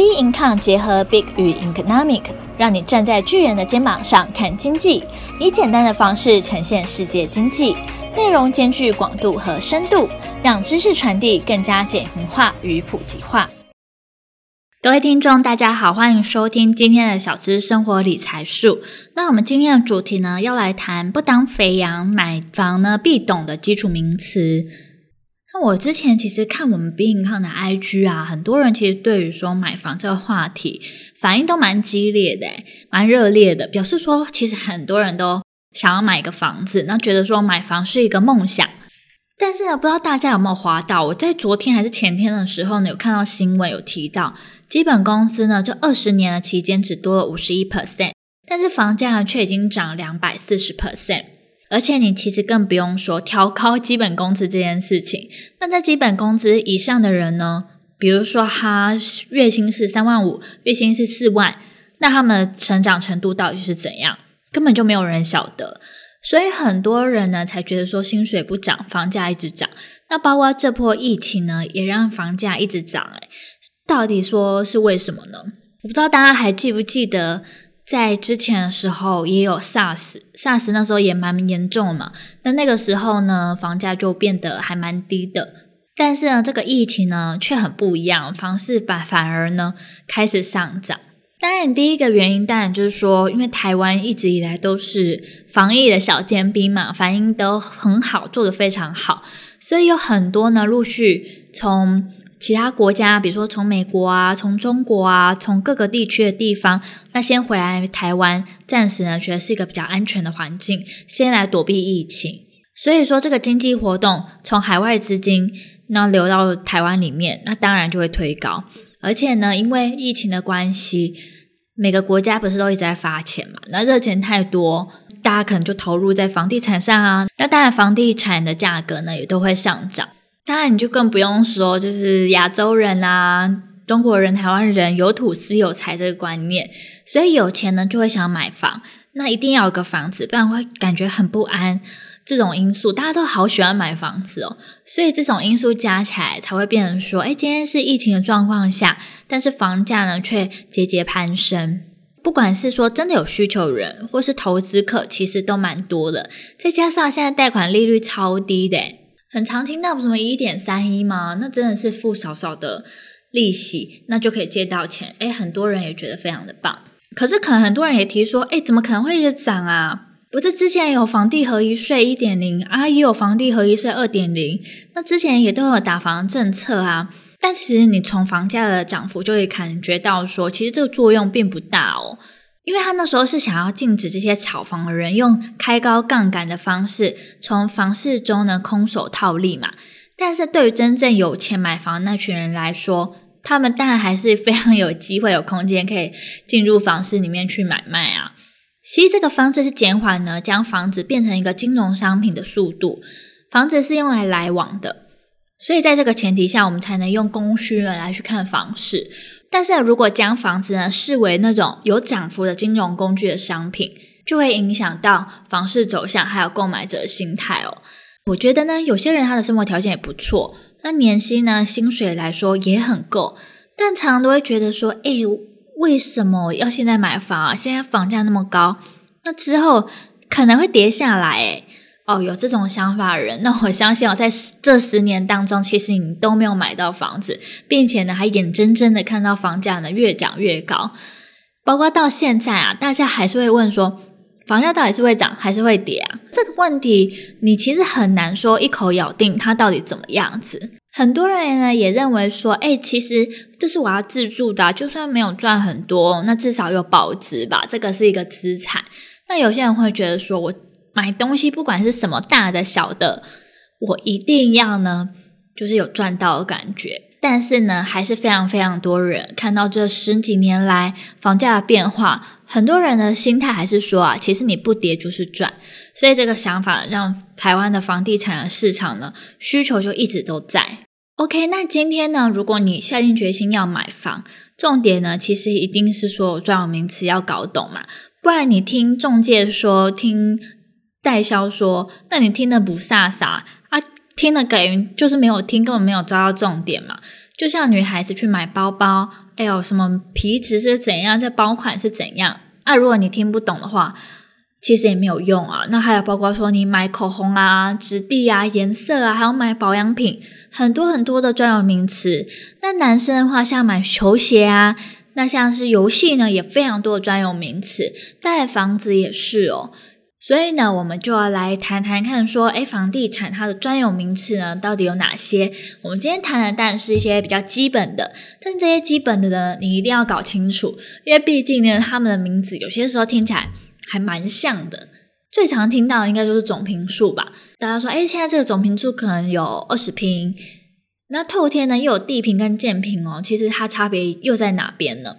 B Income 结合 Big 与 Economic，让你站在巨人的肩膀上看经济，以简单的方式呈现世界经济，内容兼具广度和深度，让知识传递更加简明化与普及化。各位听众，大家好，欢迎收听今天的小资生活理财树。那我们今天的主题呢，要来谈不当肥羊买房呢必懂的基础名词。那我之前其实看我们 B Income 的 IG 啊，很多人其实对于说买房这个话题反应都蛮激烈的，蛮热烈的，表示说其实很多人都想要买一个房子，那觉得说买房是一个梦想。但是呢，不知道大家有没有滑到？我在昨天还是前天的时候呢，有看到新闻有提到，基本工资呢这二十年的期间只多了五十一 percent，但是房价呢却已经涨两百四十 percent。而且你其实更不用说调高基本工资这件事情。那在基本工资以上的人呢，比如说他月薪是三万五，月薪是四万，那他们的成长程度到底是怎样？根本就没有人晓得。所以很多人呢才觉得说薪水不涨，房价一直涨。那包括这波疫情呢，也让房价一直涨。哎，到底说是为什么呢？我不知道大家还记不记得。在之前的时候也有 SARS，SARS 那时候也蛮严重嘛。那那个时候呢，房价就变得还蛮低的。但是呢，这个疫情呢却很不一样，房市反反而呢开始上涨。当然，第一个原因当然就是说，因为台湾一直以来都是防疫的小尖兵嘛，反应都很好，做得非常好，所以有很多呢陆续从。其他国家，比如说从美国啊，从中国啊，从各个地区的地方，那先回来台湾，暂时呢觉得是一个比较安全的环境，先来躲避疫情。所以说，这个经济活动从海外资金那流到台湾里面，那当然就会推高。而且呢，因为疫情的关系，每个国家不是都一直在发钱嘛？那热钱太多，大家可能就投入在房地产上啊。那当然，房地产的价格呢也都会上涨。当然，你就更不用说，就是亚洲人啊，中国人、台湾人有土斯有财这个观念，所以有钱呢就会想买房，那一定要有个房子，不然会感觉很不安。这种因素，大家都好喜欢买房子哦，所以这种因素加起来才会变成说，哎，今天是疫情的状况下，但是房价呢却节节攀升。不管是说真的有需求人，或是投资客，其实都蛮多的。再加上现在贷款利率超低的。很常听到什么一点三一吗？那真的是付少少的利息，那就可以借到钱。诶，很多人也觉得非常的棒。可是可能很多人也提说，诶，怎么可能会一直涨啊？不是之前有房地合一税一点零啊，也有房地合一税二点零，那之前也都有打房政策啊。但其实你从房价的涨幅就可以感觉到说，其实这个作用并不大哦。因为他那时候是想要禁止这些炒房的人用开高杠杆的方式从房市中呢空手套利嘛，但是对于真正有钱买房那群人来说，他们当然还是非常有机会、有空间可以进入房市里面去买卖啊。其实这个方式是减缓呢将房子变成一个金融商品的速度，房子是用来来往的，所以在这个前提下，我们才能用供需论来去看房市。但是如果将房子呢视为那种有涨幅的金融工具的商品，就会影响到房市走向，还有购买者的心态哦。我觉得呢，有些人他的生活条件也不错，那年薪呢薪水来说也很够，但常常都会觉得说，哎，为什么要现在买房啊？现在房价那么高，那之后可能会跌下来，诶哦，有这种想法的人，那我相信哦，在这十年当中，其实你都没有买到房子，并且呢，还眼睁睁的看到房价呢越涨越高。包括到现在啊，大家还是会问说，房价到底是会涨还是会跌啊？这个问题你其实很难说一口咬定它到底怎么样子。很多人呢也认为说，哎，其实这是我要自住的，就算没有赚很多，那至少有保值吧，这个是一个资产。那有些人会觉得说，我。买东西不管是什么大的小的，我一定要呢，就是有赚到的感觉。但是呢，还是非常非常多人看到这十几年来房价的变化，很多人的心态还是说啊，其实你不跌就是赚。所以这个想法让台湾的房地产的市场呢，需求就一直都在。OK，那今天呢，如果你下定决心要买房，重点呢，其实一定是说专有名词要搞懂嘛，不然你听中介说听。代销说：“那你听的不飒飒啊？听的给就是没有听，根本没有抓到重点嘛。就像女孩子去买包包哎呦，什么皮质是怎样，这包款是怎样？那如果你听不懂的话，其实也没有用啊。那还有包括说你买口红啊、质地啊、颜色啊，还有买保养品，很多很多的专有名词。那男生的话，像买球鞋啊，那像是游戏呢，也非常多的专有名词。盖房子也是哦。所以呢，我们就要来谈谈看，说，诶，房地产它的专有名词呢，到底有哪些？我们今天谈的当然是一些比较基本的，但这些基本的呢，你一定要搞清楚，因为毕竟呢，他们的名字有些时候听起来还蛮像的。最常听到的应该就是总坪数吧？大家说，诶，现在这个总坪数可能有二十坪，那透天呢又有地坪跟建坪哦，其实它差别又在哪边呢？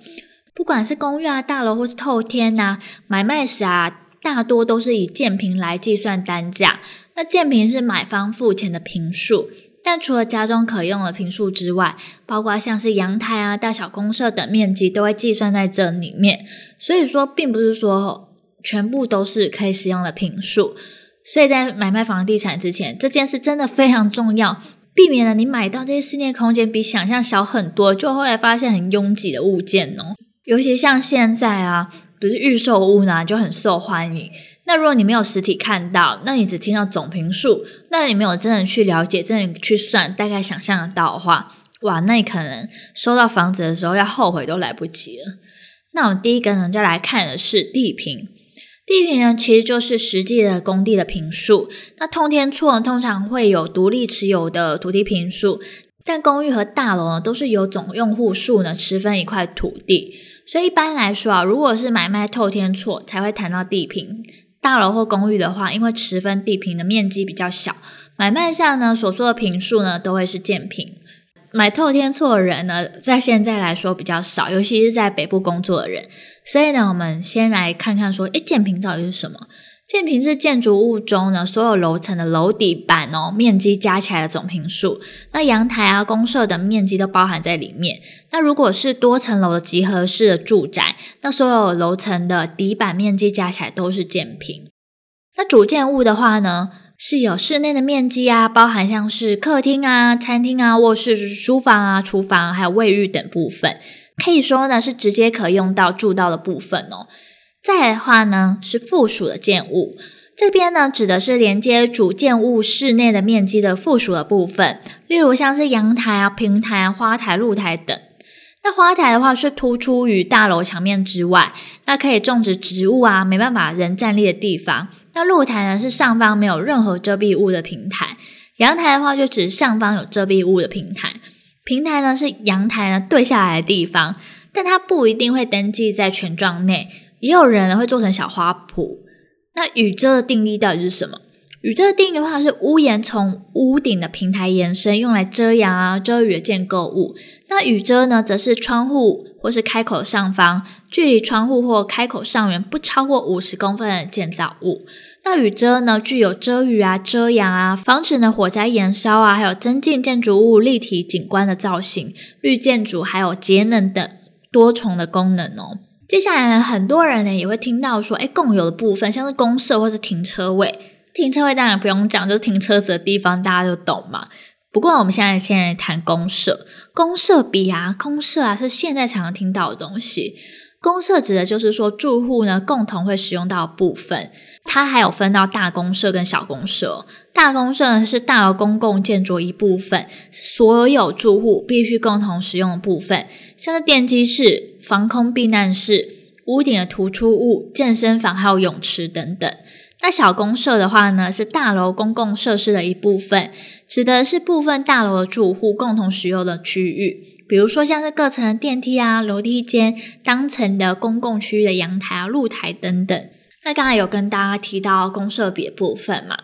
不管是公寓啊、大楼或是透天呐、啊，买卖时啊。大多都是以建坪来计算单价，那建坪是买方付钱的坪数，但除了家中可用的坪数之外，包括像是阳台啊、大小公设等面积都会计算在这里面。所以说，并不是说全部都是可以使用的坪数。所以在买卖房地产之前，这件事真的非常重要，避免了你买到这些室内空间比想象小很多，就后来发现很拥挤的物件哦。尤其像现在啊。不是预售屋呢，就很受欢迎。那如果你没有实体看到，那你只听到总坪数，那你没有真的去了解，真的去算，大概想象得到的话，哇，那你可能收到房子的时候要后悔都来不及了。那我们第一个呢，就来看的是地坪。地坪呢，其实就是实际的工地的坪数。那通天厝通常会有独立持有的土地坪数，但公寓和大楼呢，都是由总用户数呢持分一块土地。所以一般来说啊，如果是买卖透天厝才会谈到地坪，大楼或公寓的话，因为持分地坪的面积比较小，买卖上呢所说的坪数呢都会是建坪。买透天厝的人呢，在现在来说比较少，尤其是在北部工作的人。所以呢，我们先来看看说，诶，建坪到底是什么？建坪是建筑物中呢所有楼层的楼底板哦面积加起来的总坪数，那阳台啊、公设等面积都包含在里面。那如果是多层楼的集合式的住宅，那所有楼层的底板面积加起来都是建平。那主建物的话呢，是有室内的面积啊，包含像是客厅啊、餐厅啊、卧室、书房啊、厨房还有卫浴等部分，可以说呢是直接可用到住到的部分哦。再来的话呢，是附属的建物，这边呢指的是连接主建物室内的面积的附属的部分，例如像是阳台啊、平台啊、花台、露台等。那花台的话是突出于大楼墙面之外，那可以种植植物啊，没办法人站立的地方。那露台呢是上方没有任何遮蔽物的平台，阳台的话就指上方有遮蔽物的平台。平台呢是阳台呢对下来的地方，但它不一定会登记在权状内。也有人呢会做成小花圃。那雨遮的定义到底是什么？雨遮的定义的话是屋檐从屋顶的平台延伸，用来遮阳啊、遮雨的建构物。那雨遮呢，则是窗户或是开口上方，距离窗户或开口上缘不超过五十公分的建造物。那雨遮呢，具有遮雨啊、遮阳啊，防止呢火灾延烧啊，还有增进建筑物立体景观的造型、绿建筑还有节能等多重的功能哦。接下来呢，很多人呢也会听到说，哎，共有的部分像是公设或是停车位，停车位当然不用讲，就停车子的地方，大家都懂嘛。不过我们现在先来谈公设，公设比啊，公设啊是现在常常听到的东西。公设指的就是说住户呢共同会使用到的部分，它还有分到大公社跟小公社。大公社呢是大楼公共建筑一部分，所有住户必须共同使用的部分，像是电机室。防空避难室、屋顶的突出物、健身房还有泳池等等。那小公社的话呢，是大楼公共设施的一部分，指的是部分大楼的住户共同使用的区域，比如说像是各层的电梯啊、楼梯间、当层的公共区域的阳台啊、露台等等。那刚才有跟大家提到公社比的部分嘛，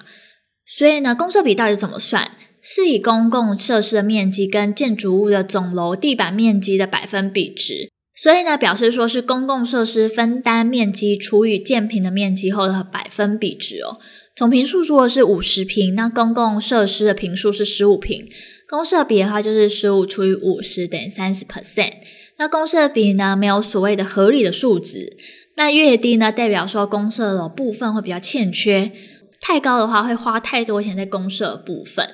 所以呢，公社比到底怎么算？是以公共设施的面积跟建筑物的总楼地板面积的百分比值。所以呢，表示说是公共设施分担面积除以建平的面积后的百分比值哦。总坪数如果是五十平，那公共设施的坪数是十五平。公设比的话就是十五除以五十等于三十 percent。那公设比呢，没有所谓的合理的数值，那越低呢，代表说公设的部分会比较欠缺。太高的话会花太多钱在公设部分。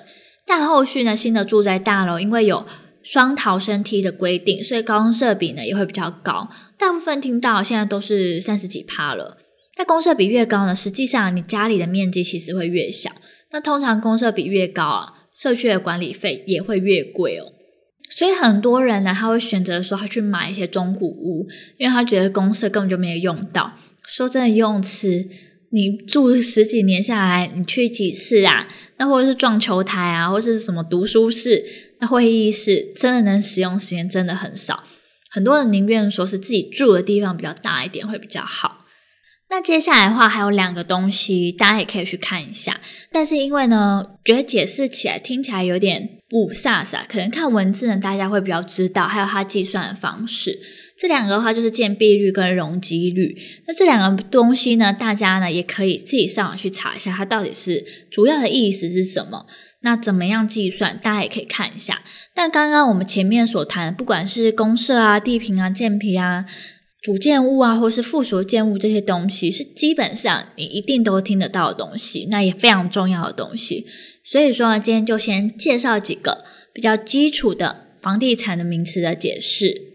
但后续呢，新的住宅大楼因为有双逃生梯的规定，所以高公设比呢也会比较高。大部分听到现在都是三十几趴了。那公设比越高呢，实际上你家里的面积其实会越小。那通常公设比越高啊，社区的管理费也会越贵哦。所以很多人呢，他会选择说他去买一些中古屋，因为他觉得公设根本就没有用到。说真的，游泳池你住十几年下来，你去几次啊？那或者是撞球台啊，或者是什么读书室、那会议室，真的能使用时间真的很少。很多人宁愿说是自己住的地方比较大一点会比较好。那接下来的话还有两个东西，大家也可以去看一下。但是因为呢，觉得解释起来听起来有点不飒飒，可能看文字呢，大家会比较知道。还有它计算的方式，这两个的话就是建蔽率跟容积率。那这两个东西呢，大家呢也可以自己上网去查一下，它到底是主要的意思是什么。那怎么样计算？大家也可以看一下。但刚刚我们前面所谈，不管是公社啊、地坪啊、建坪啊、主建物啊，或是附属建物这些东西，是基本上你一定都听得到的东西，那也非常重要的东西。所以说呢，今天就先介绍几个比较基础的房地产的名词的解释。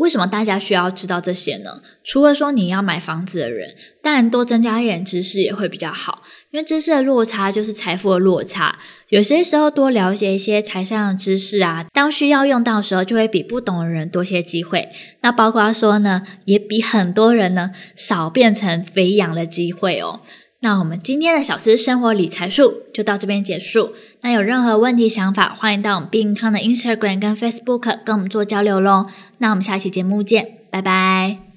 为什么大家需要知道这些呢？除了说你要买房子的人，当然多增加一点知识也会比较好，因为知识的落差就是财富的落差。有些时候多了解一些财商的知识啊，当需要用到的时候，就会比不懂的人多些机会。那包括说呢，也比很多人呢少变成肥羊的机会哦。那我们今天的小资生活理财术就到这边结束。那有任何问题想法，欢迎到我们病康的 Instagram 跟 Facebook 跟我们做交流喽。那我们下期节目见，拜拜。